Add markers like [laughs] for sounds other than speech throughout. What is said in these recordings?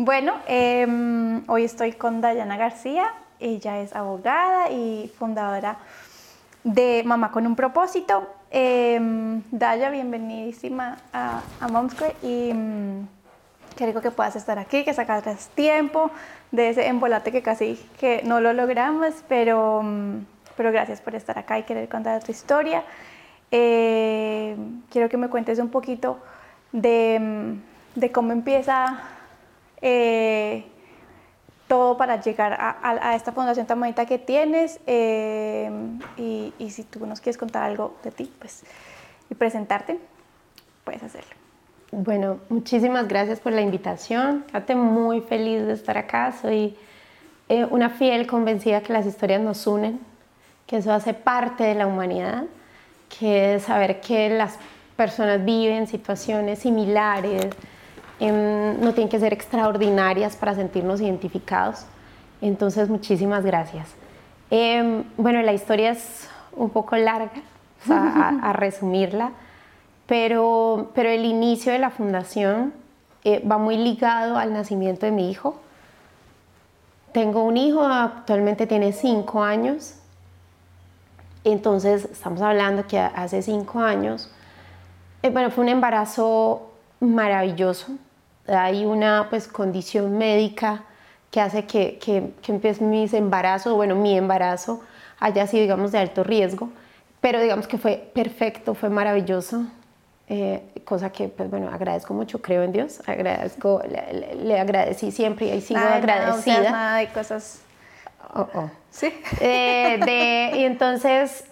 Bueno, em, hoy estoy con Dayana García. Ella es abogada y fundadora de Mamá con un propósito. Eh, Daya, bienvenidísima a, a Momsquare y mm, qué rico que puedas estar aquí, que sacaras tiempo de ese embolate que casi que no lo logramos, pero, mm, pero gracias por estar acá y querer contar tu historia. Eh, quiero que me cuentes un poquito de, mm, de cómo empieza eh, todo para llegar a, esta fundación tan bonita que tienes eh, y, y, si tú nos quieres contar algo de ti pues, y presentarte, puedes hacerlo. Bueno, muchísimas gracias por la invitación. Estoy muy feliz de estar acá. Soy eh, una fiel convencida que las historias nos unen, que eso hace parte de la humanidad, que saber que las personas viven situaciones similares, Em, no tienen que ser extraordinarias para sentirnos identificados. Entonces, muchísimas gracias. Em, bueno, la historia es un poco larga, a, resumirla, pero, pero el inicio de la fundación eh, va muy ligado al nacimiento de mi hijo. Tengo un hijo, actualmente tiene cinco años. Entonces, estamos hablando que hace cinco años, eh, bueno, fue un embarazo maravilloso hay una pues, condición médica que hace que, que, que empiece mis embarazos, bueno, mi embarazo haya sido, digamos, de alto riesgo, pero digamos que fue perfecto, fue maravilloso, eh, cosa que, pues bueno, agradezco mucho, creo en Dios, agradezco, le, agradecí siempre y ahí sigo agradecida. Nada, nada de cosas... Oh, oh. Sí. Eh, de, y entonces,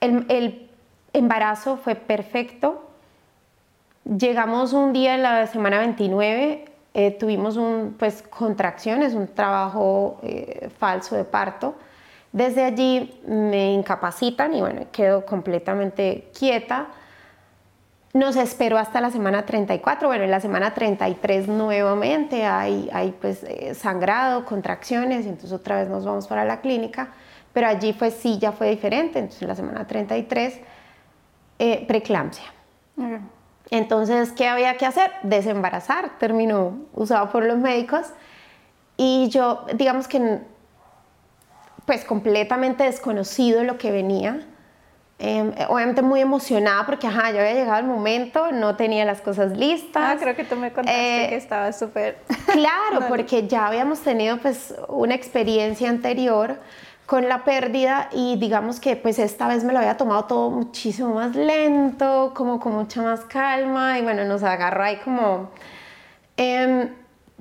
el, el embarazo fue perfecto, Llegamos un día en la semana 29, eh, tuvimos un, pues, contracciones, un trabajo eh, falso de parto. Desde allí me incapacitan y bueno, quedo completamente quieta. Nos esperó hasta la semana 34, bueno, en la semana 33 nuevamente hay, hay pues eh, sangrado, contracciones, y entonces otra vez nos vamos para la clínica, pero allí pues sí ya fue diferente, entonces en la semana 33, eh, preeclampsia. Entonces, ¿qué había que hacer? Desembarazar, terminó usado por los médicos. Y yo, digamos que, pues completamente desconocido lo que venía. Em, obviamente muy emocionada porque, ajá, ya había llegado el momento, no tenía las cosas listas. Ah, creo que tú me contaste eh, que estaba súper... Claro, [laughs] porque ya habíamos tenido pues una experiencia anterior con la pérdida y digamos que pues esta vez me lo había tomado todo muchísimo más lento, como con mucha más calma y bueno, nos agarró ahí como... Em,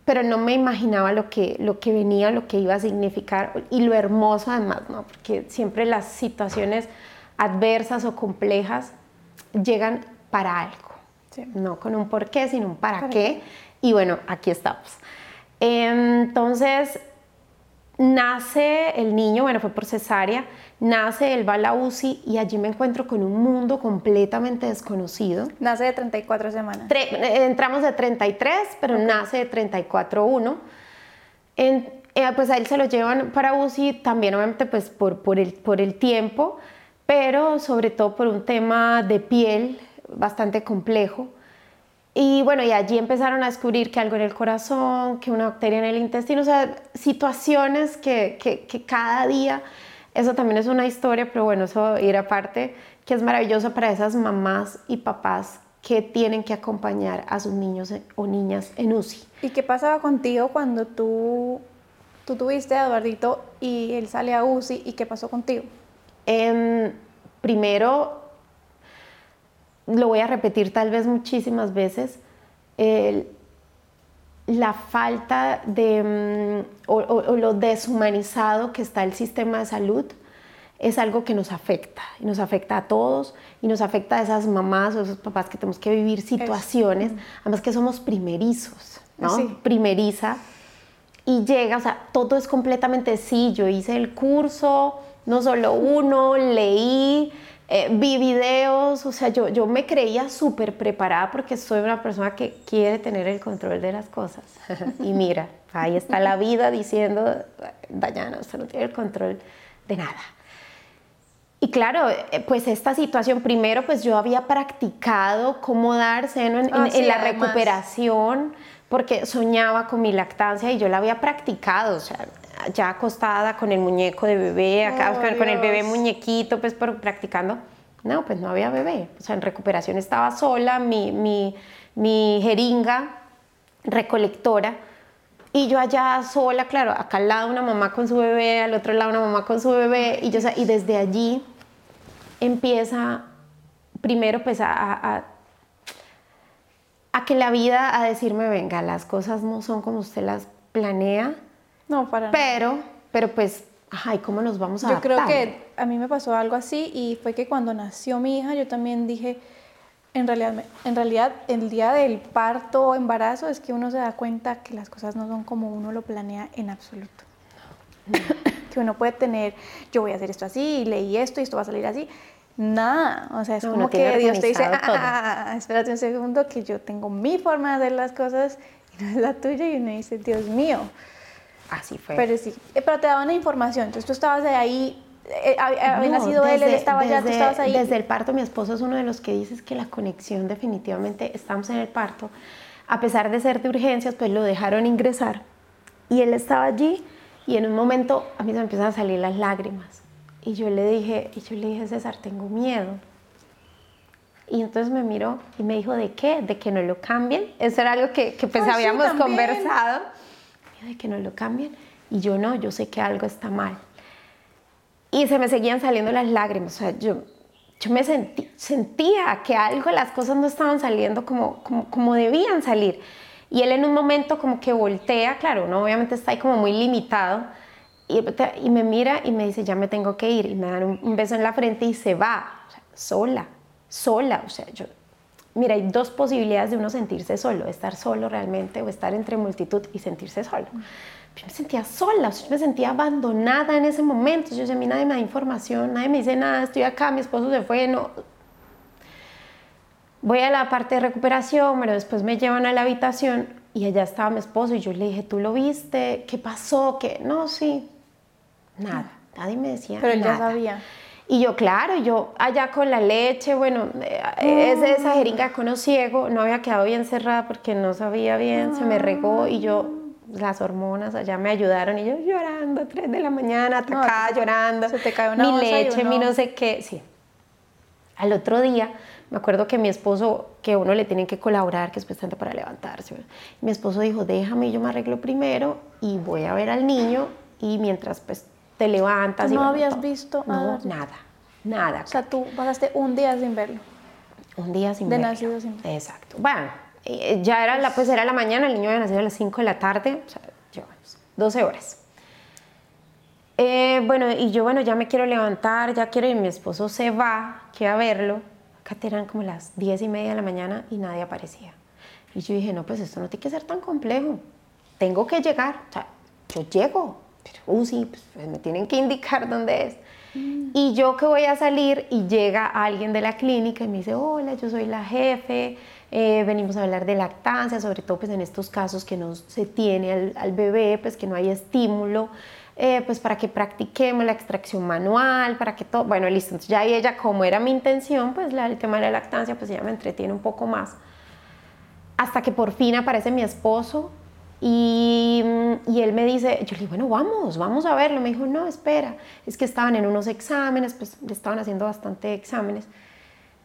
pero no me imaginaba lo que, lo que venía, lo que iba a significar y lo hermoso además, ¿no? Porque siempre las situaciones adversas o complejas llegan para algo, no con un por qué, sino un para, qué. Y bueno, aquí estamos. Entonces, nace el niño, bueno, fue por cesárea, nace, él va a la UCI y allí me encuentro con un mundo completamente desconocido. Nace de 34 semanas. Eh, entramos de 33, pero nace de 34.1. Eh, pues a él se lo llevan para UCI también obviamente pues por, por, el, por el tiempo, pero sobre todo por un tema de piel bastante complejo. Y bueno, y allí empezaron a descubrir que algo en el corazón, que una bacteria en el intestino, o sea, situaciones que, que, cada día, eso también es una historia, pero bueno, eso ir aparte, que es maravilloso para esas mamás y papás que tienen que acompañar a sus niños o niñas en UCI. ¿Y qué pasaba contigo cuando tú, tú tuviste a Eduardito y él sale a UCI y qué pasó contigo? Em, primero, lo voy a repetir tal vez muchísimas veces, la falta de, mm, o, lo deshumanizado que está el sistema de salud es algo que nos afecta, y nos afecta a todos, y nos afecta a esas mamás o esos papás que tenemos que vivir situaciones, además que somos primerizos, ¿no? Primeriza, y llega, o sea, todo es completamente sí, yo hice el curso, no solo uno, leí, eh, vi videos, o sea, yo, yo me creía súper preparada porque soy una persona que quiere tener el control de las cosas. y mira, ahí está la vida diciendo, Dayana, usted no tiene el control de nada. Y claro, eh, pues esta situación, primero pues yo había practicado cómo dar seno en, ah, la recuperación, porque soñaba con mi lactancia y yo la había practicado, o sea, ya acostada con el muñeco de bebé, acá, Oh, con el bebé muñequito, pues por, practicando. No, pues no había bebé. O sea, en recuperación estaba sola, mi, mi, mi jeringa recolectora. Y yo allá sola, claro, acá al lado una mamá con su bebé, al otro lado una mamá con su bebé. Y, yo, o sea, y desde allí empieza, primero pues a, a, a que la vida, a decirme, venga, las cosas no son como usted las planea, No, para nada. pero, pero pues, ay, ¿cómo nos vamos a Yo creo que a mí me pasó algo así y fue que cuando nació mi hija yo también dije, en realidad, en realidad el día del parto o embarazo es que uno se da cuenta que las cosas no son como uno lo planea en absoluto. que uno puede tener, yo voy a hacer esto así, y leí esto y esto va a salir así. Nada, o sea, es No, como que Dios te dice, "Ah, todo". ah, ah, espérate un segundo, que yo tengo mi forma de hacer las cosas y no es la tuya y uno dice, Dios mío. Así fue. Pero sí, eh, pero te daban la información, entonces tú estabas de ahí, eh, hab- había No, nacido él, él desde- estaba allá, tú desde- estabas ahí. Desde el parto, mi esposo es uno de los que dices que la conexión definitivamente, estamos en el parto, a pesar de ser de urgencias, pues lo dejaron ingresar y él estaba allí y en un momento a mí se me empiezan a salir las lágrimas y yo le dije, y yo le dije, César, tengo miedo. Y entonces me miró y me dijo, ¿de qué? ¿De que no lo cambien? Eso era algo que, que pues Ay, sí, habíamos también. conversado. Me dijo, ¿De que no lo cambien? Y yo no, yo sé que algo está mal. Y se me seguían saliendo las lágrimas. O sea, yo, yo me sentí, sentía que algo, las cosas no estaban saliendo como, como, como debían salir. Y él en un momento como que voltea, claro, uno obviamente está ahí como muy limitado, y, y me mira y me dice, ya me tengo que ir. Y me dan un, un beso en la frente y se va, o sea, sola, sola. O sea, yo, mira, hay dos posibilidades de uno sentirse solo, estar solo realmente o estar entre multitud y sentirse solo. Yo me sentía sola, yo me sentía abandonada en ese momento. Yo a mí nadie me da información, nadie me dice nada, estoy acá, mi esposo se fue, no. Voy a la parte de recuperación, pero después me llevan a la habitación y allá estaba mi esposo y yo le dije, ¿tú lo viste? ¿Qué pasó? ¿Qué? No, sí, nada, nadie me decía Pero él ya sabía. Y yo, claro, yo allá con la leche, bueno, eh, ese- esa jeringa con ciego no había quedado bien cerrada porque no sabía bien, se me regó y yo, las hormonas allá me ayudaron y yo llorando, 3 de la mañana, atacada, llorando. se te cae una Mi leche, mi no sé qué, sí. Al otro día, me acuerdo que mi esposo, que uno le tienen que colaborar, que es bastante para levantarse. Mi esposo dijo, déjame, yo me arreglo primero y voy a ver al niño y mientras pues te levantas. ¿Tú y no bueno, habías todo. visto a No, Dario? nada, nada. O sea, tú pasaste un día sin verlo. un día sin de verlo. nacido sin verlo. Exacto. Bueno, eh, ya era la, pues era la mañana, el niño había nacido a las 5 de la tarde, o sea, llevamos 12 horas. Eh, bueno, y yo, bueno, ya me quiero levantar, ya quiero, y mi esposo se va, que a verlo. Acá eran como las 10 y media de la mañana y nadie aparecía. Y yo dije, no, pues esto no tiene que ser tan complejo. Tengo que llegar. O sea, yo llego. Pero, uh, sí, pues, pues, me tienen que indicar dónde es. Y yo que voy a salir y llega alguien de la clínica y me dice, hola, yo soy la jefe, eh, venimos a hablar de lactancia, sobre todo pues en estos casos que no se tiene al, al bebé, pues que no hay estímulo, eh, pues para que practiquemos la extracción manual, para que todo, bueno, listo, entonces ya y ella, como era mi intención, pues la- el tema de la lactancia, pues ella me entretiene un poco más. Hasta que por fin aparece mi esposo y, y él me dice, yo le digo, bueno, vamos, vamos a verlo. Me dijo, no, espera, es que estaban en unos exámenes, pues le estaban haciendo bastante exámenes.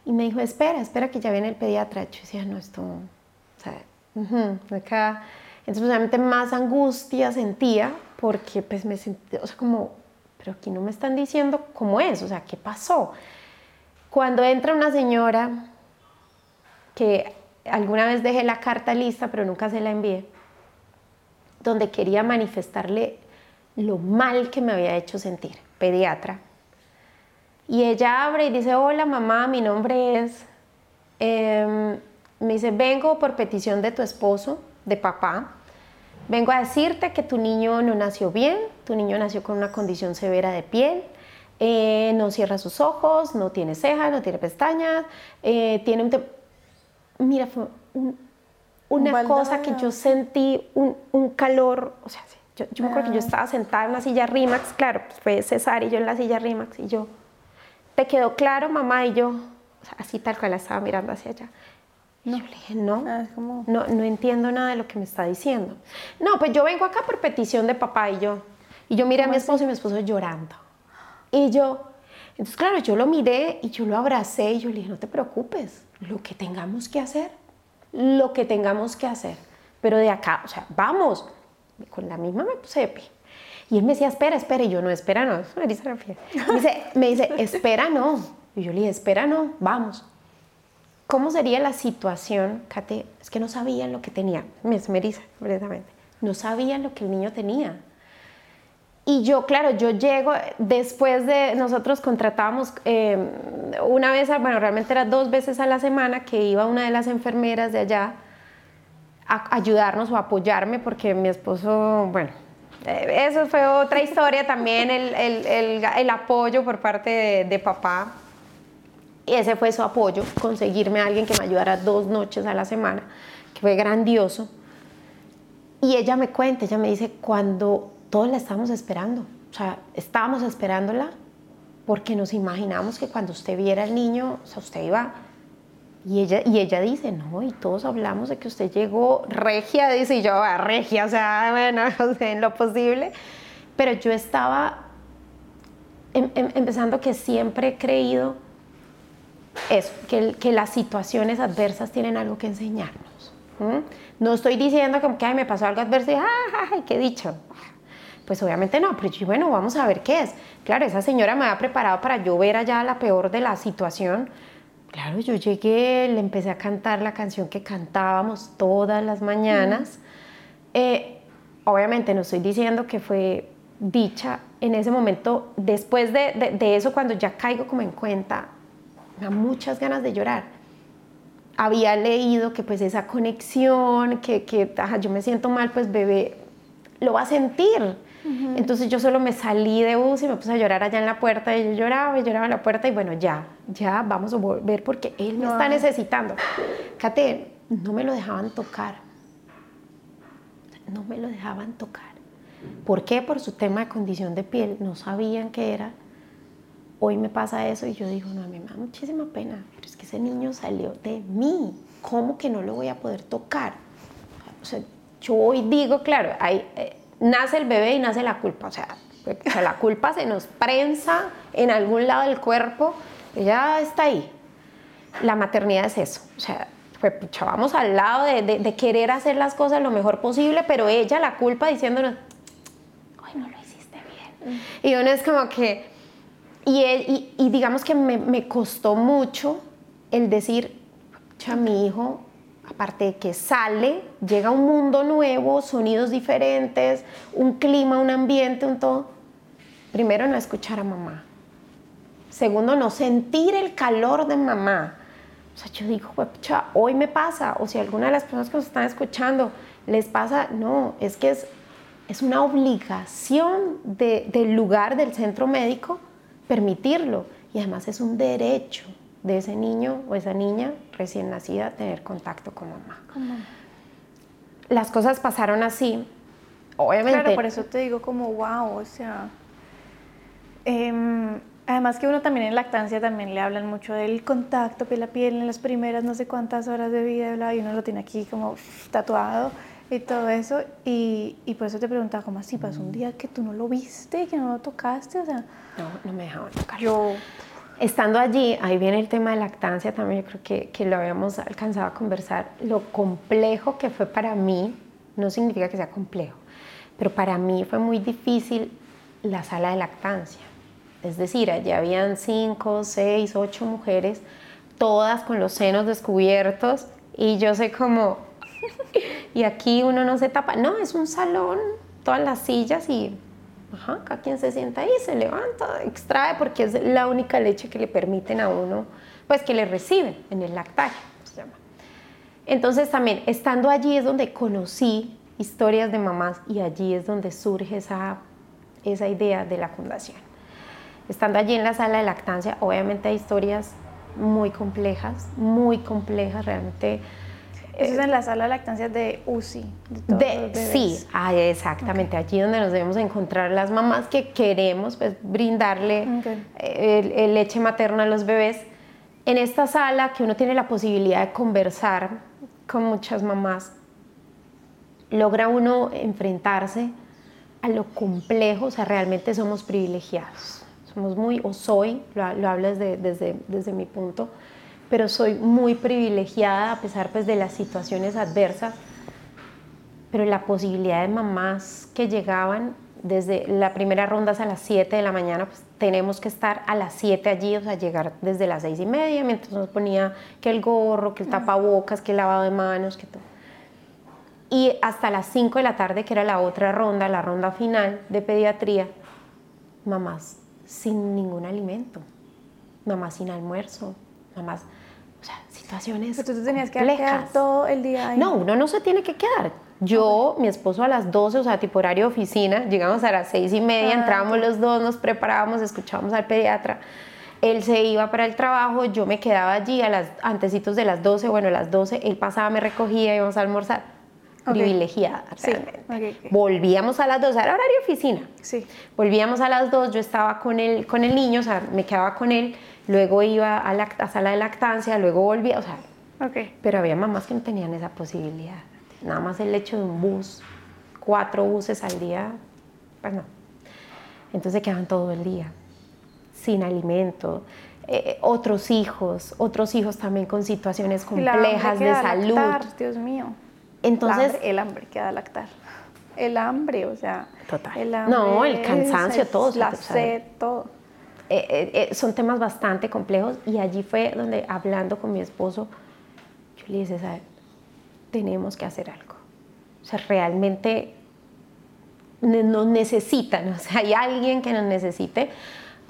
Y me dijo, espera, espera que ya viene el pediatra. Yo decía, no, esto, o sea, ujú, acá. Entonces, pues, obviamente más angustia sentía porque pues me sentí, o sea, como, pero aquí no me están diciendo cómo es, o sea, ¿qué pasó? Cuando entra una señora que alguna vez dejé la carta lista, pero nunca se la envié, donde quería manifestarle lo mal que me había hecho sentir, pediatra. Y ella abre y dice, hola mamá, mi nombre es... Em, me dice, vengo por petición de tu esposo, de papá. Vengo a decirte que tu niño no nació bien, tu niño nació con una condición severa de piel, eh, no cierra sus ojos, no tiene cejas, no tiene pestañas, eh, tiene un... Mira, fue una baldazo cosa que yo sentí, un, un calor, o sea, yo, yo me acuerdo que yo Ah. estaba sentada en una silla Rimax, claro, pues fue César y yo en la silla Rimax y yo, ¿te quedó claro, mamá? Y yo, o sea, así tal cual la estaba mirando hacia allá. No. Yo le dije, no, ah, no, no entiendo nada de lo que me está diciendo. No, pues yo vengo acá por petición de papá y yo. Y yo miré a mi esposo y mi esposo llorando. Y yo, entonces claro, yo lo miré y yo lo abracé y yo le dije, no te preocupes, lo que tengamos que hacer, lo que tengamos que hacer. Pero de acá, o sea, vamos. Con la misma me puse de pie. Y él me decía, espera, espera. Y yo, no, espera, no. [laughs] Me dice, me dice, espera, no. Y yo le dije, espera, no, vamos. ¿Cómo sería la situación, Kate? Es que no sabían lo que tenía. Me dice, completamente. No sabían lo que el niño tenía. Y yo, claro, yo llego, después de, nosotros contratábamos eh, una vez, bueno, realmente era dos veces a la semana que iba una de las enfermeras de allá a ayudarnos o apoyarme porque mi esposo, bueno, eh, eso fue otra historia también, el, el, el, apoyo por parte de, de, papá. Y ese fue su apoyo, conseguirme a alguien que me ayudara dos noches a la semana, que fue grandioso. Y ella me cuenta, ella me dice, cuando todos la estábamos esperando. O sea, estábamos esperándola porque nos imaginamos que cuando usted viera al niño, o sea, usted iba... Y ella, y ella dice, no, y todos hablamos de que usted llegó regia, dice, y yo, a ah, regia, o sea, [laughs] bueno, [laughs] en lo posible. Pero yo estaba em, em, empezando que siempre he creído eso, que, que, las situaciones adversas tienen algo que enseñarnos. No estoy diciendo que, que me pasó algo adverso y, ¡ay, qué dicho! Pues obviamente no, pero yo, bueno, vamos a ver qué es. Claro, esa señora me había preparado para yo ver allá la peor de la situación. Claro, yo llegué, le empecé a cantar la canción que cantábamos todas las mañanas. Eh, obviamente no estoy diciendo que fue dicha en ese momento, después de, de, eso, cuando ya caigo como en cuenta, me da muchas ganas de llorar. Había leído que pues esa conexión, que, que yo me siento mal, pues bebé lo va a sentir. Entonces yo solo me salí de bus y me puse a llorar allá en la puerta y yo lloraba y lloraba en la puerta y bueno, ya, ya vamos a volver porque él me está necesitando. Kate, no me lo dejaban tocar. No me lo dejaban tocar. ¿Por qué? Por su tema de condición de piel. No sabían qué era. Hoy me pasa eso y yo digo, no, a mí me da muchísima pena, pero es que ese niño salió de mí. ¿Cómo que no lo voy a poder tocar? O sea, yo hoy digo, claro, hay... Eh, nace el bebé y nace la culpa. O sea, la culpa se nos prensa en algún lado del cuerpo, ya está ahí. La maternidad es eso. O sea, pues, vamos al lado de, querer hacer las cosas lo mejor posible, pero ella la culpa diciéndonos, ay, no lo hiciste bien. Y uno es como que, y, y, digamos que me, me, costó mucho el decir, a mi hijo aparte de que sale, llega a un mundo nuevo, sonidos diferentes, un clima, un ambiente, un todo. Primero, no escuchar a mamá. Segundo, no sentir el calor de mamá. O sea, yo digo, hoy me pasa, o si alguna de las personas que nos están escuchando les pasa, no, es que es una obligación del lugar del centro médico permitirlo y además es un derecho de ese niño o esa niña recién nacida tener contacto con mamá. Las cosas pasaron así. Obviamente. Claro, por eso te digo como wow, o sea. Em, además que uno también en lactancia también le hablan mucho del contacto piel a piel en las primeras no sé cuántas horas de vida y uno lo tiene aquí como tatuado y todo eso. Y, y, por eso te preguntaba, ¿cómo así? ¿Pasó un día que tú no lo viste, que no lo tocaste? O sea, no, no me dejaban tocar. Yo, Estando allí, ahí viene el tema de lactancia también, yo creo que, que, lo habíamos alcanzado a conversar, lo complejo que fue para mí, no significa que sea complejo, pero para mí fue muy difícil la sala de lactancia. Es decir, allí habían cinco, seis, ocho mujeres, todas con los senos descubiertos, y yo sé cómo, [laughs] y aquí uno no se tapa, no, es un salón, todas las sillas y Ajá, cada quien se sienta ahí, se levanta, extrae, porque es la única leche que le permiten a uno, pues que le reciben en el lactario, se llama. Entonces también, estando allí es donde conocí historias de mamás y allí es donde surge esa, esa idea de la fundación. Estando allí en la sala de lactancia, obviamente hay historias muy complejas, muy complejas, realmente eso es en la sala de lactancia de UCI. De, sí, ah, exactamente. Allí donde nos debemos encontrar las mamás que queremos pues, brindarle el, leche materna a los bebés. en esta sala que uno tiene la posibilidad de conversar con muchas mamás, logra uno enfrentarse a lo complejo, o sea, realmente somos privilegiados. Somos muy, o soy, lo, lo hablo desde, desde, desde mi punto, pero soy muy privilegiada a pesar pues, de las situaciones adversas. Pero la posibilidad de mamás que llegaban desde la primera ronda a las 7 de la mañana, pues tenemos que estar a las 7 allí, o sea, llegar desde las 6 y media, mientras nos ponía que el gorro, que el tapabocas, que el lavado de manos, que todo. Y hasta las 5 de la tarde, que era la otra ronda, la ronda final de pediatría, mamás sin ningún alimento, mamás sin almuerzo, mamás, situaciones Pero tú te tenías que quedar todo el día ahí. No, uno no se tiene que quedar. Yo, mi esposo a las 12, o sea, tipo horario de oficina, llegamos a las 6 y media, Ah, entrábamos los dos, nos preparábamos, escuchábamos al pediatra. Él se iba para el trabajo, yo me quedaba allí a las antecitos de las 12, bueno, a las 12, él pasaba, me recogía, íbamos a almorzar. Privilegiada, Sí. Volvíamos a las 2, era horario oficina. Sí. Volvíamos a las 2, yo estaba con el, con el niño, o sea, me quedaba con él, luego iba a la a sala de lactancia, luego volvía, o sea, pero había mamás que no tenían esa posibilidad. Nada más el hecho de un bus, cuatro buses al día, pues no. Entonces se quedaban todo el día, sin alimento. Eh, otros hijos, otros hijos también con situaciones complejas de salud. Dios mío. Entonces, el hambre, el hambre que da lactar. El hambre, o sea. Total. El No, hambre, el cansancio, es- todo, La sed, todo. eh, eh, eh, son temas bastante complejos y allí fue donde hablando con mi esposo, yo le dije, César, tenemos que hacer algo. O sea, realmente nos necesitan, o sea, hay alguien que nos necesite.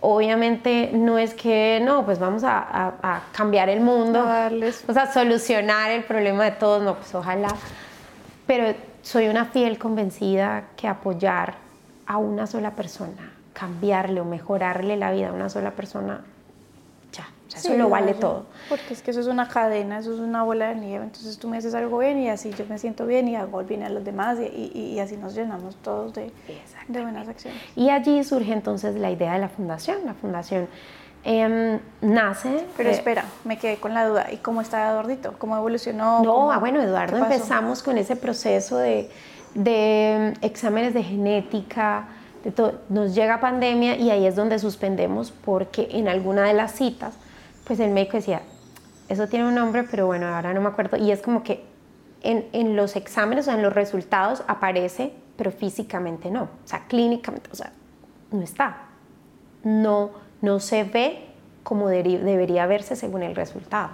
Obviamente no es que, no, pues vamos a, a- a cambiar el mundo, A darles- o sea, solucionar el problema de todos, no, pues ojalá. Pero soy una fiel convencida que apoyar a una sola persona, cambiarle o mejorarle la vida a una sola persona, ya, o sea, eso Sí, lo vale todo. Porque es que eso es una cadena, eso es una bola de nieve. Entonces tú me haces algo bien y así yo me siento bien y hago bien a los demás y, y- y así nos llenamos todos de, de buenas acciones. Y allí surge entonces la idea de la fundación. La fundación em, nace... Pero eh, espera, me quedé con la duda. ¿Y cómo está Eduardito? ¿Cómo evolucionó? No, ¿Cómo- ah, bueno, Eduardo, empezamos con ese proceso de, de mm, exámenes de genética, de nos llega pandemia y ahí es donde suspendemos porque en alguna de las citas, pues el médico decía, eso tiene un nombre, pero bueno, ahora no me acuerdo, y es como que en, en los exámenes o en los resultados aparece, pero físicamente no, o sea, clínicamente, o sea, no está, no, no se ve como debería verse según el resultado.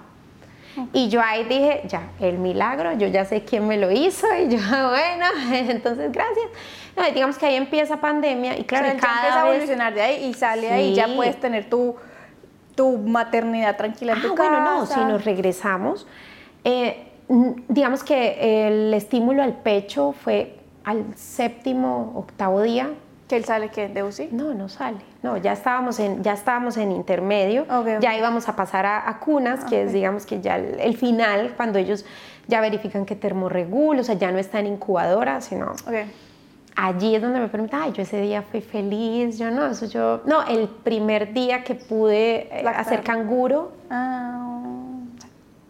Y yo ahí dije, ya, el milagro, yo ya sé quién me lo hizo y yo, [laughs] bueno, [laughs] entonces gracias. No, digamos que ahí empieza pandemia y claro, o sea, empieza a evolucionar de ahí y sale ahí y ya puedes tener tu, tu maternidad tranquila en Ah, tu bueno, casa. no, si nos regresamos, eh, digamos que el estímulo al pecho fue al séptimo, octavo día. ¿Que él sale qué? ¿De UCI? No, no sale. No, ya estábamos en, ya estábamos en intermedio. Ya íbamos a pasar a, a cunas, que es digamos que ya el, el final, cuando ellos ya verifican que termorregula, o sea, ya no está en incubadora, sino allí es donde me preguntan, ay, yo ese día fui feliz, yo no, eso yo, no, el primer día que pude eh, hacer canguro, Ah,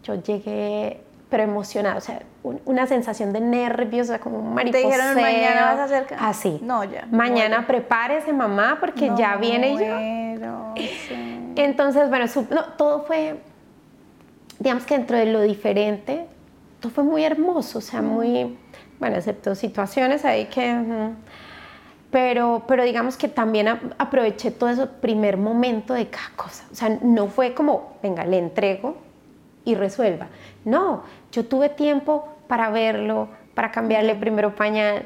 yo llegué, pero emocionada, o sea, un- una sensación de nervios, o sea, como un mariposeo. dijeron, "Mañana vas a hacer ca-". Así. No, ya, Mañana muero. prepárese, mamá, porque ya viene yo. [laughs] sí. Entonces, bueno, su- no, todo fue, digamos que dentro de lo diferente, todo fue muy hermoso, o sea, muy, bueno, excepto situaciones ahí que... Pero, pero digamos que también aproveché todo ese primer momento de cada cosa. O sea, no fue como, venga, le entrego y resuelva. No, yo tuve tiempo para verlo, para cambiarle primero pañal,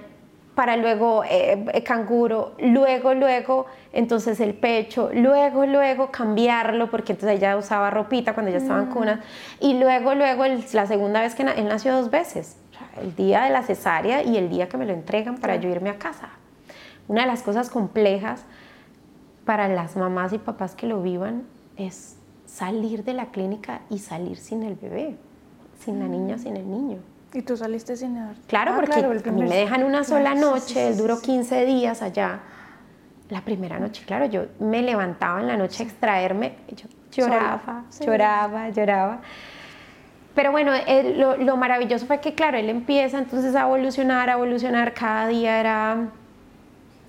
para luego eh, eh, canguro, luego, luego, entonces el pecho, luego, luego cambiarlo, porque entonces ella usaba ropita cuando ya estaba en cuna, y luego, luego, el- la segunda vez que na- él nació dos veces, el día de la cesárea y el día que me lo entregan para yo irme a casa. Una de las cosas complejas para las mamás y papás que lo vivan es salir de la clínica y salir sin el bebé, sin la niña, sin el niño. ¿Y tú saliste sin edad? Claro, Ah, porque claro, a mí me dejan una sola Claro, noche, sí, sí, él duró sí. 15 días allá. La primera noche, claro, yo me levantaba en la noche a extraerme yo lloraba, lloraba, lloraba. Pero bueno, lo, lo, maravilloso fue que, claro, él empieza entonces a evolucionar, a evolucionar, cada día era,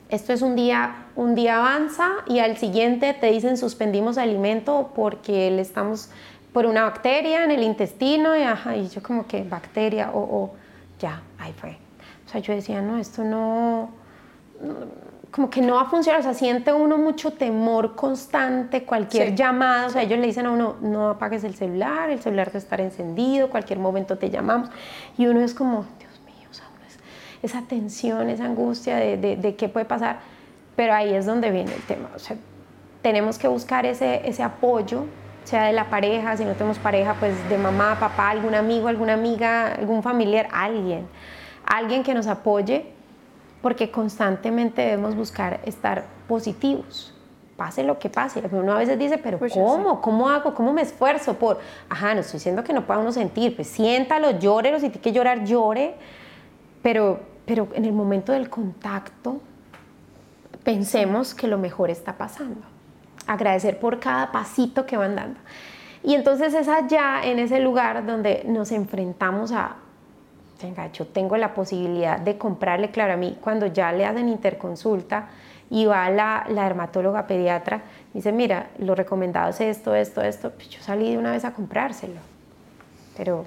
esto es un día, un día avanza y al siguiente te dicen suspendimos alimento porque le estamos por una bacteria en el intestino y, ajá, y yo como que bacteria o, o ya, ahí fue. O sea, yo decía, no, esto no, como que no va a funcionar, o sea, siente uno mucho temor constante, cualquier llamada, o sea, ellos le dicen a uno, no apagues el celular, el celular debe estar encendido, cualquier momento te llamamos, y uno es como, Dios esa tensión, esa angustia de, de, de, qué puede pasar, pero ahí es donde viene el tema, o sea, tenemos que buscar ese, ese apoyo, sea de la pareja, si no tenemos pareja, pues de mamá, papá, algún amigo, alguna amiga, algún familiar, alguien, alguien que nos apoye porque constantemente debemos buscar estar positivos. Pase lo que pase. Uno a veces dice, pero pues ¿cómo? ¿Cómo hago? ¿Cómo me esfuerzo por...? Ajá, no estoy diciendo que no pueda uno sentir. Pues siéntalo, llórelo, si tiene que llorar, llore. Pero, pero en el momento del contacto, pensemos que lo mejor está pasando. Agradecer por cada pasito que van dando. Y entonces es allá, en ese lugar donde nos enfrentamos a venga, yo tengo la posibilidad de comprarle, claro, a mí cuando ya le hacen interconsulta y va la, la dermatóloga pediatra, dice, mira, lo recomendado es esto, esto, esto, pues yo salí de una vez a comprárselo, pero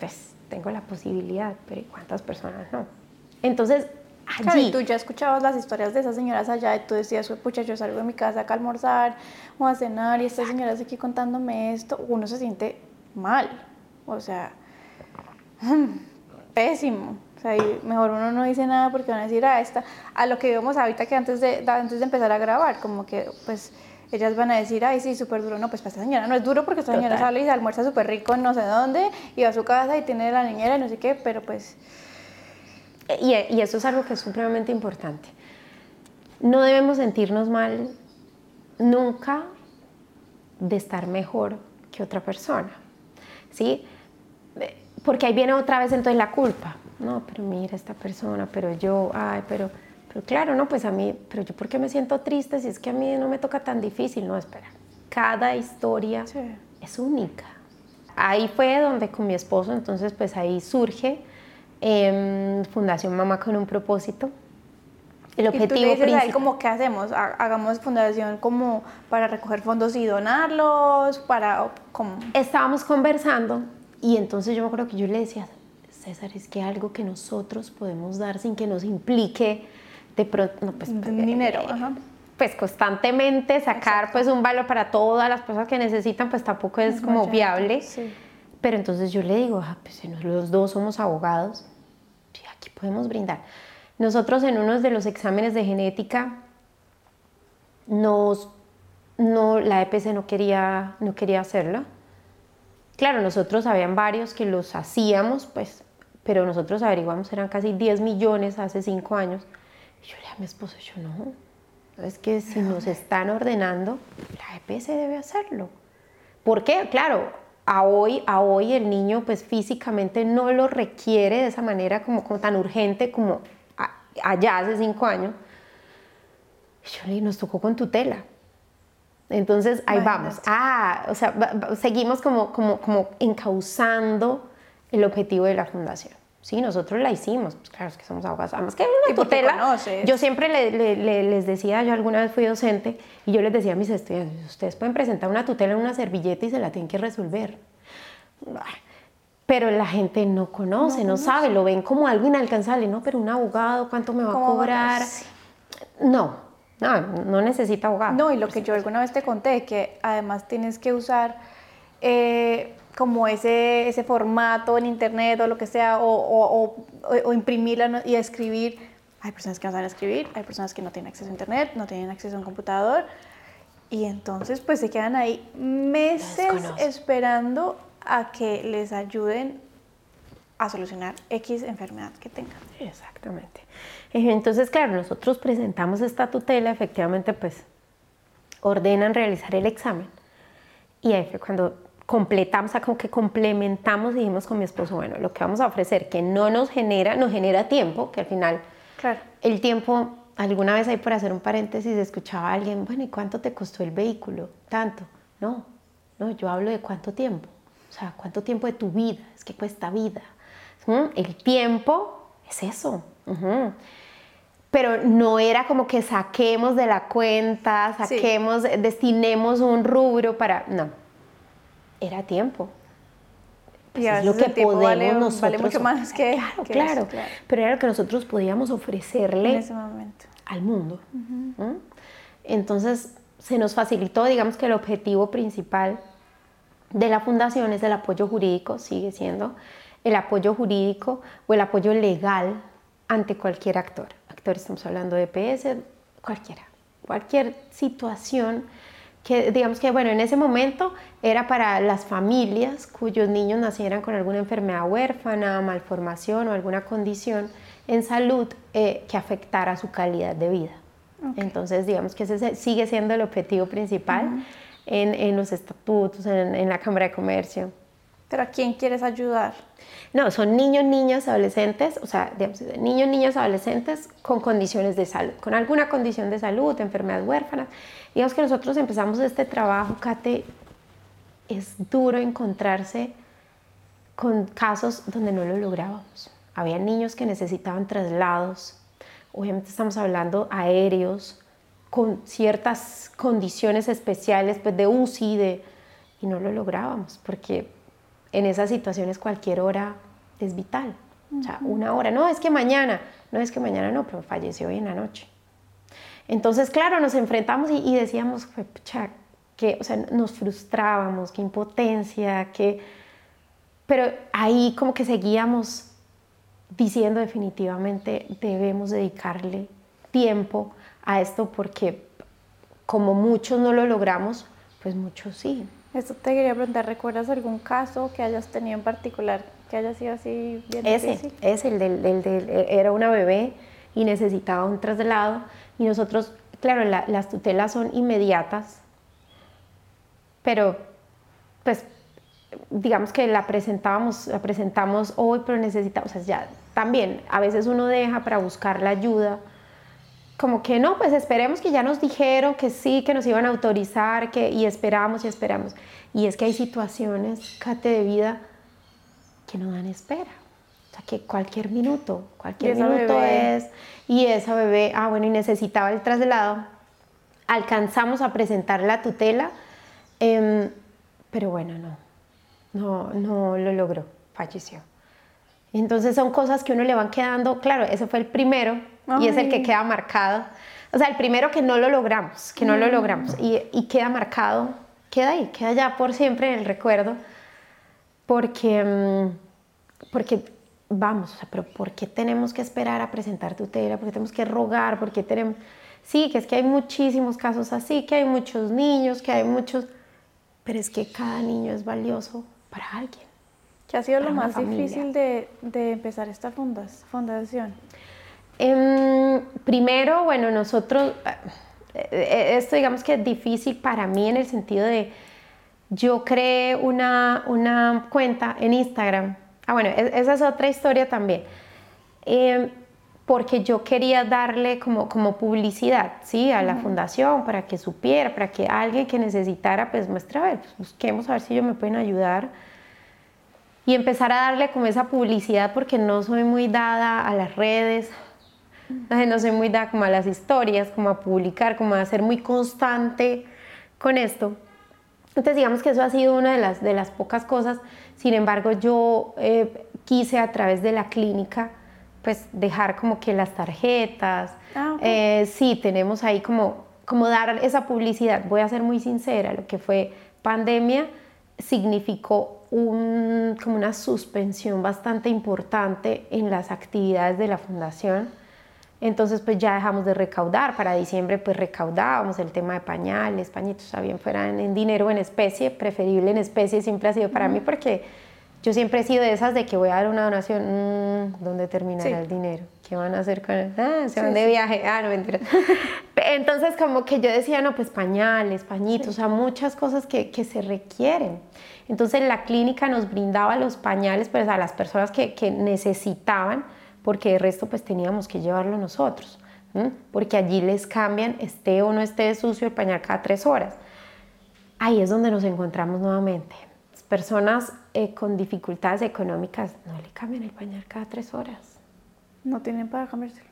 pues tengo la posibilidad, pero ¿cuántas personas no? Entonces, allí... Claro, y tú ya escuchabas las historias de esas señoras allá y tú decías, pucha, yo salgo de mi casa acá a almorzar o a cenar y estas señoras aquí contándome esto, uno se siente mal, o sea [laughs] pésimo. O sea, mejor uno no dice nada porque van a decir, ah, esta, a lo que vemos ahorita que antes de, antes de empezar a grabar, como que pues ellas van a decir, ay, sí, súper duro. No, pues para esta señora no es duro porque esta señora sale y se almuerza súper rico en no sé dónde y va a su casa y tiene la niñera y no sé qué, pero pues... Y, y eso es algo que es supremamente importante. No debemos sentirnos mal nunca de estar mejor que otra persona. ¿Sí? porque ahí viene otra vez entonces la culpa. No, pero mira esta persona, pero yo, ay, pero, pero claro, no, pues a mí, pero yo por qué me siento triste si es que a mí no me toca tan difícil, no, espera. Cada historia es única. Ahí fue donde con mi esposo, entonces pues ahí surge eh, Fundación Mamá con un propósito. El objetivo ¿Y tú le dices como, ¿qué hacemos? Hagamos fundación como para recoger fondos y donarlos, para... Como... Estábamos conversando y entonces yo me acuerdo que yo le decía, César, es que algo que nosotros podemos dar sin que nos implique de pronto, no, pues, dinero, eh, pues constantemente sacar pues un valor para todas las cosas que necesitan, pues tampoco es, como viable. Pero entonces yo le digo, ah, pues si los dos somos abogados, sí, aquí podemos brindar. Nosotros en uno de los exámenes de genética nos no la EPC no quería no quería hacerlo Claro, nosotros habían varios que los hacíamos, pues, pero nosotros averiguamos, eran casi 10 millones hace 5 años. Y yo le a mi esposo, yo no, es que si nos están ordenando, la EPS debe hacerlo. ¿Por qué? Claro, a hoy, a hoy el niño pues físicamente no lo requiere de esa manera como, como tan urgente como allá hace 5 años. Y yo nos tocó con tutela. Entonces ahí vamos. Ah, o sea, seguimos como, como, como encauzando el objetivo de la fundación. Sí, nosotros la hicimos, pues claro, es que somos abogados. Además que una tutela, yo siempre les decía, yo alguna vez fui docente y yo les decía a mis estudiantes, ustedes pueden presentar una tutela en una servilleta y se la tienen que resolver. Pero la gente no conoce, no, sabe, lo ven como algo inalcanzable, ¿no? Pero un abogado, ¿cuánto me va a cobrar? No, no, no necesita abogado. No, y lo que yo alguna vez te conté, que además tienes que usar eh, como ese, ese formato en internet o lo que sea, o, o, o, imprimirla y escribir. Hay personas que no saben escribir, hay personas que no tienen acceso a internet, no tienen acceso a un computador, y entonces pues se quedan ahí meses esperando a que les ayuden a solucionar X enfermedad que tengan. Exactamente. Entonces, claro, nosotros presentamos esta tutela, efectivamente, pues ordenan realizar el examen. Y ahí fue cuando completamos, o sea, como que complementamos y dijimos con mi esposo, bueno, lo que vamos a ofrecer que no nos genera, nos genera tiempo, que al final claro. el tiempo, alguna vez ahí por hacer un paréntesis, escuchaba a alguien, bueno, ¿y cuánto te costó el vehículo? Tanto. No, No, yo hablo de cuánto tiempo. O sea, cuánto tiempo de tu vida. Es que cuesta vida. ¿Mm? El tiempo es eso. Pero no era como que saquemos de la cuenta, saquemos, destinemos un rubro para... No, era tiempo. Pues es lo que podemos vale, nosotros. Vale mucho más que. Claro, claro, Pero era lo que nosotros podíamos ofrecerle en ese momento. al mundo. Entonces, se nos facilitó, digamos que el objetivo principal de la fundación es el apoyo jurídico, sigue siendo el apoyo jurídico o el apoyo legal ante cualquier actor. Actor, estamos hablando de PS, cualquiera. Cualquier situación que digamos que bueno, en ese momento era para las familias cuyos niños nacieran con alguna enfermedad huérfana, malformación o alguna condición en salud eh, que afectara su calidad de vida. Entonces, digamos que ese sigue siendo el objetivo principal en, en, los estatutos, en, en la Cámara de Comercio. ¿Pero a quién quieres ayudar? No, son niños, niñas, adolescentes, o sea, digamos, niños, niñas, adolescentes con condiciones de salud, con alguna condición de salud, enfermedad huérfana. Digamos que nosotros empezamos este trabajo, Kate, es duro encontrarse con casos donde no lo lográbamos. Había niños que necesitaban traslados, obviamente estamos hablando aéreos, con ciertas condiciones especiales pues de UCI, de, y no lo lográbamos, porque en esas situaciones cualquier hora es vital. O sea, una hora, no es que mañana, no es que mañana no, pero falleció hoy en la noche. Entonces, claro, nos enfrentamos y, decíamos, pucha, que, o sea, nos frustrábamos, qué impotencia, que... Pero ahí como que seguíamos diciendo definitivamente debemos dedicarle tiempo a esto porque como muchos no lo logramos, pues muchos sí. Esto te quería preguntar, ¿recuerdas algún caso que hayas tenido en particular que haya sido así bien ese, difícil? Ese, el del, del, era una bebé y necesitaba un traslado y nosotros, claro, las tutelas son inmediatas, pero pues digamos que la presentábamos, la presentamos hoy, pero necesitamos, o sea, ya también a veces uno deja para buscar la ayuda, como que no, pues esperemos que ya nos dijeron que sí, que nos iban a autorizar, que, y esperamos y esperamos. Y es que hay situaciones, Cate, de vida que no dan espera. O sea, que cualquier minuto, cualquier minuto es, y esa bebé, ah, bueno, y necesitaba el traslado. Alcanzamos a presentar la tutela, em, pero bueno, no, no, no lo logró, falleció. Entonces son cosas que uno le van quedando, claro, ese fue el primero y es el que queda marcado. O sea, el primero que no lo logramos, que no lo mm. logramos y, y, queda marcado, queda ahí, queda ya por siempre en el recuerdo, porque, mm, porque vamos, o sea, pero ¿por qué tenemos que esperar a presentar tutela? ¿Por qué tenemos que rogar? ¿Por qué tenemos...? Sí, que es que hay muchísimos casos así, que hay muchos niños, que hay muchos... Pero es que cada niño es valioso para alguien. ¿Qué ha sido lo más difícil de, de, empezar esta fundación? Em, primero, bueno, nosotros, eh, eh, esto digamos que es difícil para mí en el sentido de, yo creé una, una cuenta en Instagram. Ah, bueno, e, esa es otra historia también. Em, porque yo quería darle como, como publicidad, ¿sí? A la fundación, para que supiera, para que alguien que necesitara, pues muestre, a ver, pues, busquemos a ver si ellos me pueden ayudar y empezar a darle como esa publicidad porque no soy muy dada a las redes, no soy muy dada como a las historias, como a publicar, como a ser muy constante con esto. Entonces digamos que eso ha sido una de las, de las pocas cosas, sin embargo yo eh, quise a través de la clínica pues dejar como que las tarjetas, ah, eh, sí, tenemos ahí como, como dar esa publicidad, voy a ser muy sincera, lo que fue pandemia significó como una suspensión bastante importante en las actividades de la fundación. Entonces pues ya dejamos de recaudar, para diciembre pues recaudábamos el tema de pañales, pañitos, o bien fueran en dinero o en especie, preferible en especie siempre ha sido para mí porque yo siempre he sido de esas de que voy a dar una donación, mm, ¿dónde terminará el dinero? ¿Qué van a hacer con él? Ah, se van de viaje, ah, no mentira. [laughs] Entonces como que yo decía, no, pues pañales, pañitos, o sea, muchas cosas que, que se requieren. Entonces la clínica nos brindaba los pañales pues, a las personas que, que necesitaban, porque el resto pues teníamos que llevarlo nosotros, porque allí les cambian, esté o no esté sucio el pañal cada tres horas. ahí es donde nos encontramos nuevamente. Personas eh, con dificultades económicas no le cambian el pañal cada tres horas. No tienen para cambiárselo.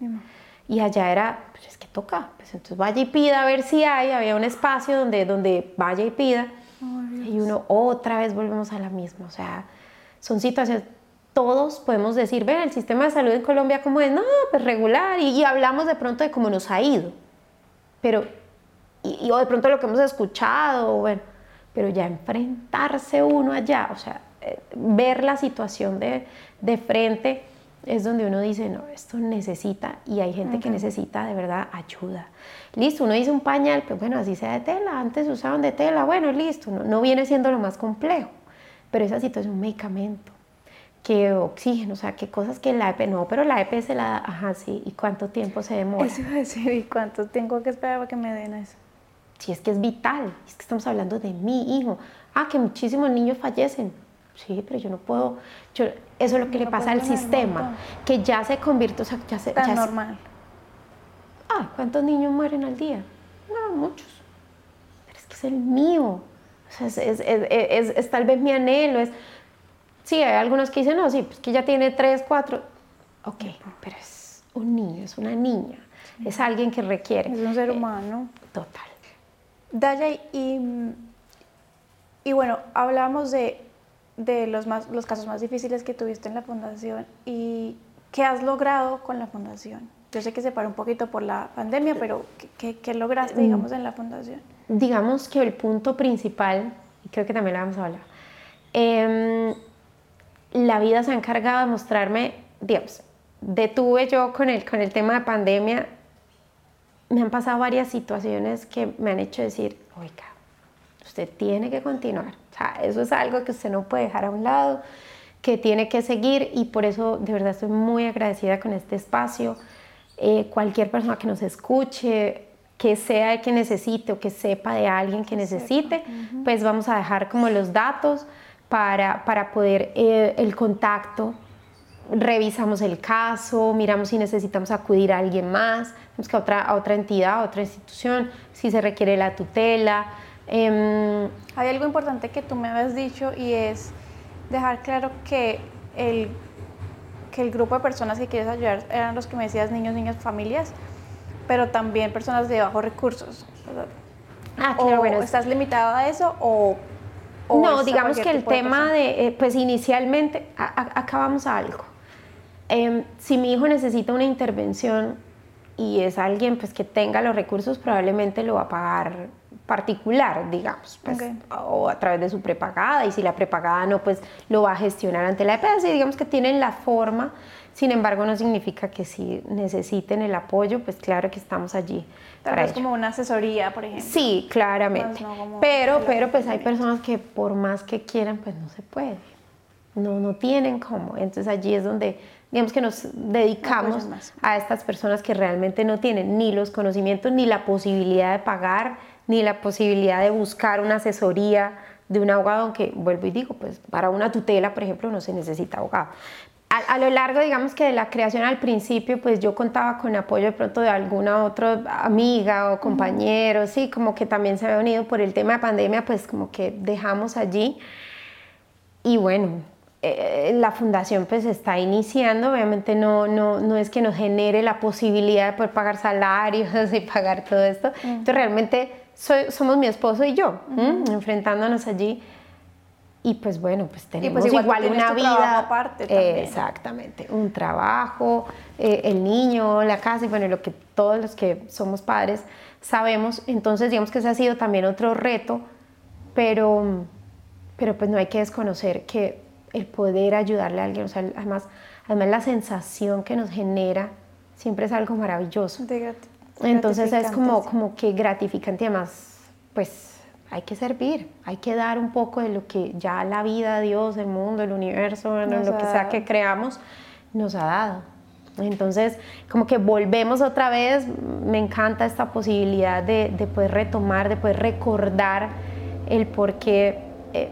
No. Y allá era, pues es que toca, pues entonces vaya y pida a ver si hay, había un espacio donde, donde vaya y pida. y uno otra vez volvemos a la misma, o sea, son situaciones, todos podemos decir, ven, el sistema de salud en Colombia cómo es, no, pues regular, y, y hablamos de pronto de cómo nos ha ido, pero, y, o de pronto lo que hemos escuchado, bueno, pero ya enfrentarse uno allá, o sea, eh, ver la situación de, de frente, es donde uno dice, no, esto necesita, y hay gente que necesita de verdad ayuda. Listo, uno dice un pañal, pues bueno, así sea de tela, antes usaban de tela, bueno, listo, no, no viene siendo lo más complejo, pero esa situación, un medicamento, que oxígeno, o sea, qué cosas que la EP, no, pero la EP se la da, ajá, sí, ¿y cuánto tiempo se demora? Eso iba a decir, ¿y cuánto tengo que esperar para que me den eso? Si es que es vital, es que estamos hablando de mi hijo, ah, que muchísimos niños fallecen, sí, pero yo no puedo, yo, eso es lo que le pasa al sistema, que ya se convierte, o sea, ya se... Tan normal. ah, ¿cuántos niños mueren al día? No, muchos, pero es que es el mío, o sea, es, es, es, es tal vez mi anhelo, es Sí, hay algunos que dicen, no, sí, pues que ya tiene tres, cuatro. Ok, pero es un niño, es una niña, es alguien que requiere. Es un ser humano. total. Daya, y, y bueno, hablamos de, de los, más, los casos más difíciles que tuviste en la fundación y qué has logrado con la fundación. Yo sé que se paró un poquito por la pandemia, pero ¿qué, qué, lograste, mm. digamos, en la fundación? Digamos que el punto principal, y creo que también lo vamos a hablar, eh, la vida se ha encargado de mostrarme, Dios, detuve yo con el, con el tema de pandemia, me han pasado varias situaciones que me han hecho decir, oiga, usted tiene que continuar. O sea, eso es algo que usted no puede dejar a un lado, que tiene que seguir y por eso de verdad estoy muy agradecida con este espacio. Eh, cualquier persona que nos escuche, que sea el que necesite o que sepa de alguien que necesite, pues vamos a dejar como los datos para, para poder eh, el contacto. Revisamos el caso, miramos si necesitamos acudir a alguien más, a otra, a otra entidad, a otra institución, si se requiere la tutela. Em, Hay algo importante que tú me habías dicho y es dejar claro que el, que el grupo de personas que quieres ayudar eran los que me decías niños, niñas, familias, pero también personas de bajos recursos. Ah, claro, bueno. ¿Estás limitado a eso o no, digamos que el tema de, eh, pues inicialmente, acabamos a algo. Em, si mi hijo necesita una intervención y es alguien pues que tenga los recursos, probablemente lo va a pagar particular, digamos, pues, o a través de su prepagada, y si la prepagada no, pues lo va a gestionar ante la EPS, y digamos que tienen la forma, sin embargo no significa que si necesiten el apoyo, pues claro que estamos allí Tal vez como una asesoría, por ejemplo. Sí, claramente. pero, pero pues hay personas que por más que quieran, pues no se puede. No, no tienen cómo. Entonces allí es donde, digamos que nos dedicamos a estas personas que realmente no tienen ni los conocimientos, ni la posibilidad de pagar, ni la posibilidad de buscar una asesoría de un abogado, aunque vuelvo y digo, pues para una tutela, por ejemplo, no se necesita abogado a, lo largo, digamos que de la creación al principio, pues yo contaba con apoyo de pronto de alguna otra amiga o compañero, sí, como que también se había unido por el tema de pandemia, pues como que dejamos allí. Y bueno, eh, la fundación pues está iniciando, obviamente no, no, no es que nos genere la posibilidad de poder pagar salarios [laughs] y pagar todo esto. Entonces realmente somos mi esposo y yo, enfrentándonos allí y pues bueno, pues, pues tenemos igual, una vida aparte también. exactamente, un trabajo, eh, el niño, la casa y bueno, lo que todos los que somos padres sabemos. Entonces, digamos que ese ha sido también otro reto, pero, pero pues no hay que desconocer que el poder ayudarle a alguien, o sea, además, además la sensación que nos genera siempre es algo maravilloso. Entonces es como, como que gratificante, además, pues hay que servir, hay que dar un poco de lo que ya la vida, Dios, el mundo, el universo, lo que sea que creamos, nos ha dado. Entonces, como que volvemos otra vez, me encanta esta posibilidad de, de poder retomar, de poder recordar el por qué. Eh,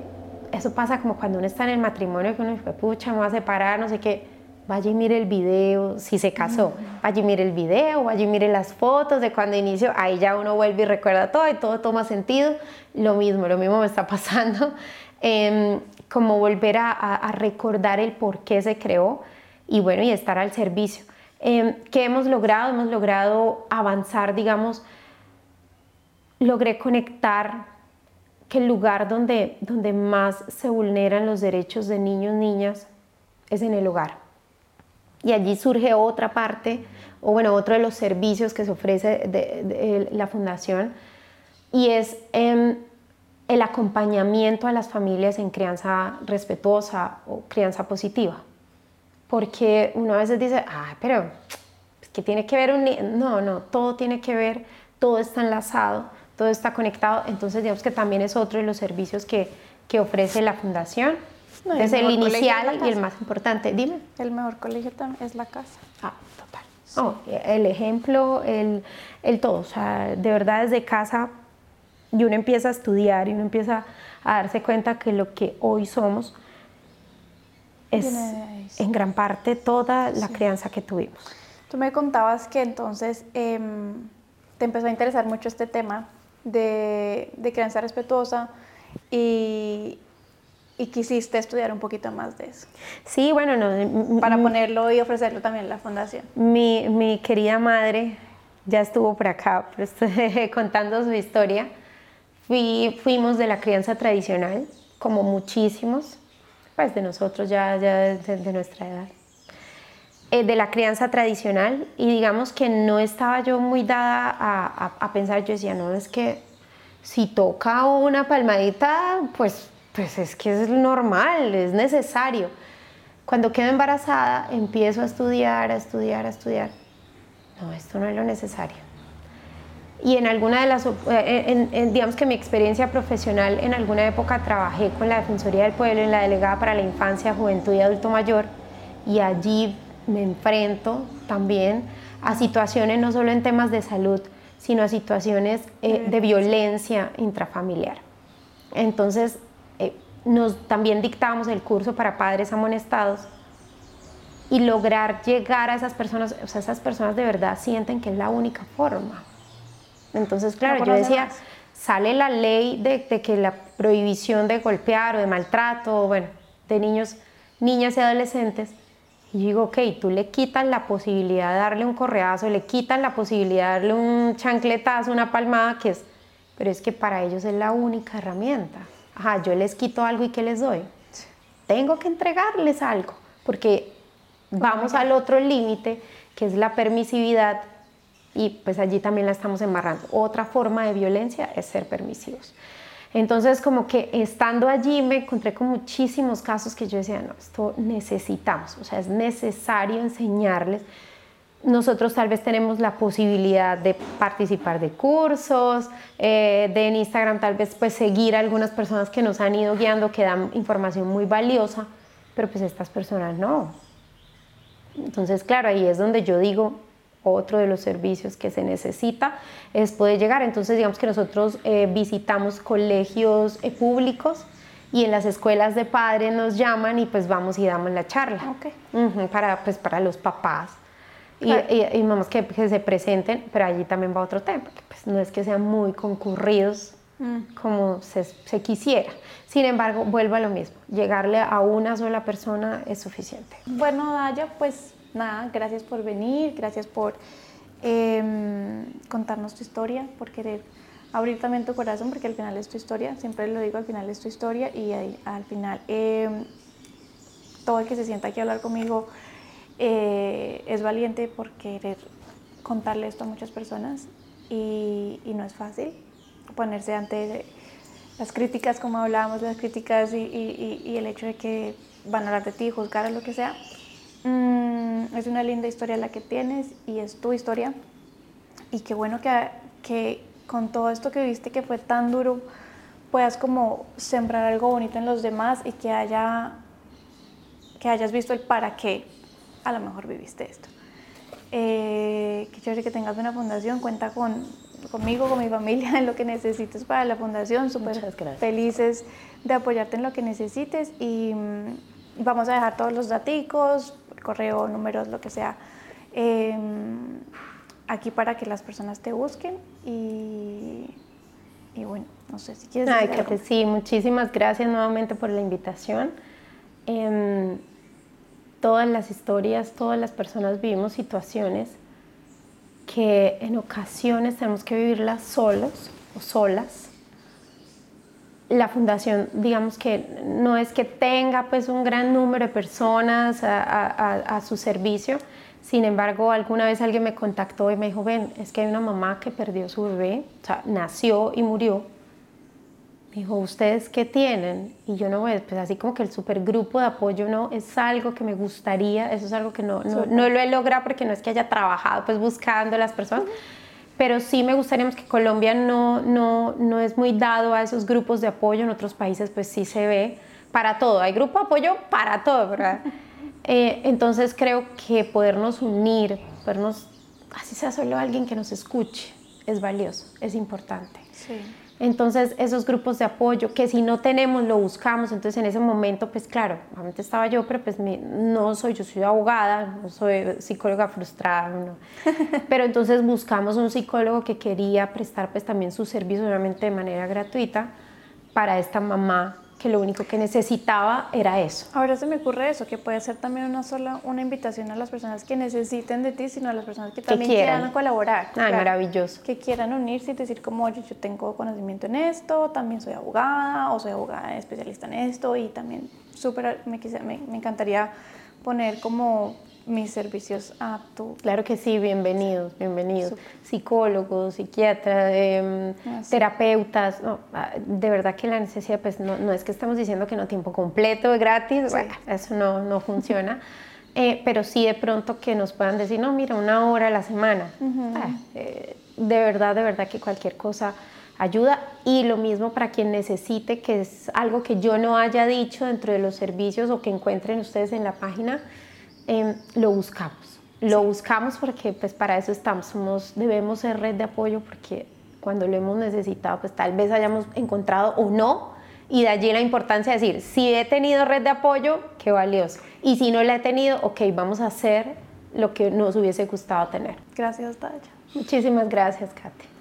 eso pasa como cuando uno está en el matrimonio, que uno dice, pucha, me voy a separar, no sé qué. Vaya y mire el video, si se casó, vaya y mire el video, vaya y mire las fotos de cuando inició, ahí ya uno vuelve y recuerda todo y todo toma sentido. Lo mismo, lo mismo me está [laughs] pasando, em, como volver a, recordar el por qué se creó y bueno, y estar al servicio. Em, ¿Qué hemos logrado? Hemos logrado avanzar, digamos, logré conectar que el lugar donde, donde más se vulneran los derechos de niños, niñas, es en el hogar. Y allí surge otra parte, o bueno, otro de los servicios que se ofrece de, la fundación, y es em, el acompañamiento a las familias en crianza respetuosa o crianza positiva. Porque uno a veces dice, ah, pero ¿qué tiene que ver un No, no, todo tiene que ver, todo está enlazado todo está conectado, entonces digamos que también es otro de los servicios que, que ofrece la fundación. Es el inicial y el más importante. Dime. El mejor colegio también es la casa. Ah, total. Oh, el ejemplo, el, el todo. O sea, de verdad desde casa y uno empieza a estudiar y uno empieza a darse cuenta que lo que hoy somos es en gran parte toda la crianza que tuvimos. Tú me contabas que entonces em, te empezó a interesar mucho este tema de, de crianza respetuosa y, y, quisiste estudiar un poquito más de eso. Sí, bueno, no, para ponerlo y ofrecerlo también en la fundación. Mi, mi querida madre ya estuvo por acá [laughs] contando su historia. Fui, fuimos de la crianza tradicional, como muchísimos, pues de nosotros ya, ya de nuestra edad. Eh, de la crianza tradicional y digamos que no estaba yo muy dada a, a, pensar, yo decía, no, es que si toca una palmadita, pues, pues es que es normal, es necesario. Cuando quedo embarazada, empiezo a estudiar, a estudiar, a estudiar. No, esto no es lo necesario. Y en alguna de las, eh, digamos que mi experiencia profesional, en alguna época trabajé con la Defensoría del Pueblo en la Delegada para la Infancia, Juventud y Adulto Mayor, y allí me enfrento también a situaciones no solo en temas de salud, sino a situaciones eh, de violencia intrafamiliar. Entonces, eh, nos también dictamos el curso para padres amonestados y lograr llegar a esas personas, o sea, esas personas de verdad sienten que es la única forma. Entonces, claro, yo decía, sale la ley de, de, que la prohibición de golpear o de maltrato, bueno, de niños, niñas y adolescentes, y digo, ok, tú le quitas la posibilidad de darle un correazo, le quitas la posibilidad de darle un chancletazo, una palmada, que es, pero es que para ellos es la única herramienta. Ajá, yo les quito algo y ¿qué les doy? Tengo que entregarles algo, porque vamos al otro límite, que es la permisividad, y pues allí también la estamos embarrando. Otra forma de violencia es ser permisivos. Entonces, como que estando allí me encontré con muchísimos casos que yo decía, no, esto necesitamos, o sea, es necesario enseñarles. Nosotros tal vez tenemos la posibilidad de participar de cursos, eh, de en Instagram tal vez pues seguir a algunas personas que nos han ido guiando, que dan información muy valiosa, pero pues estas personas no. Entonces, claro, ahí es donde yo digo, otro de los servicios que se necesita es poder llegar. Entonces, digamos que nosotros eh, visitamos colegios eh, públicos y en las escuelas de padres nos llaman y pues vamos y damos la charla para, pues, para los papás. Y, y, mamás que, se presenten, pero allí también va otro tema, porque pues no es que sean muy concurridos mm. como se, se, quisiera. Sin embargo, vuelvo a lo mismo, llegarle a una sola persona es suficiente. Bueno, Daya, pues nada, gracias por venir, gracias por em, contarnos tu historia, por querer abrir también tu corazón, porque al final es tu historia, siempre lo digo, al final es tu historia y al final em, todo el que se sienta aquí a hablar conmigo eh, es valiente por querer contarle esto a muchas personas y, no es fácil ponerse ante las críticas, como hablábamos, las críticas y, el hecho de que van a hablar de ti, juzgar o lo que sea. Mm, es una linda historia la que tienes y es tu historia. Y qué bueno que, que con todo esto que viste que fue tan duro, puedas como sembrar algo bonito en los demás y que, haya, que hayas visto el para qué a lo mejor viviste esto. Eh, qué chévere que tengas una fundación, cuenta con, conmigo, con mi familia, [laughs] en lo que necesites para la fundación, súper felices de apoyarte en lo que necesites y mm, vamos a dejar todos los daticos, correo, números, lo que sea, em, aquí para que las personas te busquen y, y bueno, no sé si quieres Ay, que sí, muchísimas gracias nuevamente por la invitación. Em, todas las historias, todas las personas vivimos situaciones que en ocasiones tenemos que vivirlas solos o solas. La fundación, digamos que no es que tenga pues un gran número de personas a, su servicio, sin embargo, alguna vez alguien me contactó y me dijo, ven, es que hay una mamá que perdió su bebé, o sea, nació y murió, dijo, ¿ustedes qué tienen? Y yo no, pues así como que el supergrupo de apoyo no es algo que me gustaría, eso es algo que no, no, no, lo he logrado porque no es que haya trabajado pues buscando las personas, pero sí me gustaría que Colombia no, no, no es muy dado a esos grupos de apoyo, en otros países pues sí se ve para todo, hay grupo de apoyo para todo, ¿verdad? [laughs] Eh, entonces creo que podernos unir, podernos, así sea solo alguien que nos escuche, es valioso, es importante. Sí. Entonces, esos grupos de apoyo que si no tenemos, lo buscamos. Entonces, en ese momento, pues claro, obviamente estaba yo, pero pues no soy, yo soy abogada, no soy psicóloga frustrada, no. [laughs] Pero entonces buscamos un psicólogo que quería prestar pues también su servicio, obviamente de manera gratuita, para esta mamá que lo único que necesitaba era eso. Ahora se me ocurre eso, que puede ser también una sola, una invitación a las personas que necesiten de ti, sino a las personas que también quieran. colaborar. Ay, maravilloso. Que quieran unirse y decir como, oye, yo tengo conocimiento en esto, también soy abogada, o soy abogada especialista en esto, y también súper, me, me, me encantaría poner como mis servicios a tu... Claro que sí, bienvenidos, bienvenidos. Psicólogos, psiquiatras, em, ah, terapeutas, ah, de verdad que la necesidad, pues no, es que estamos diciendo que no tiempo completo, gratis, eso no, no funciona. [laughs] Eh, pero sí de pronto que nos puedan decir, no, mira, una hora a la semana. Ah, eh, de verdad, de verdad que cualquier cosa ayuda. Y lo mismo para quien necesite, que es algo que yo no haya dicho dentro de los servicios o que encuentren ustedes en la página, Em, lo buscamos. Lo buscamos porque pues para eso estamos, somos, debemos ser red de apoyo porque cuando lo hemos necesitado pues tal vez hayamos encontrado o no y de allí la importancia de decir, si he tenido red de apoyo, qué valioso. Y si no la he tenido, ok, vamos a hacer lo que nos hubiese gustado tener. Gracias, Daya. Muchísimas gracias, Kate.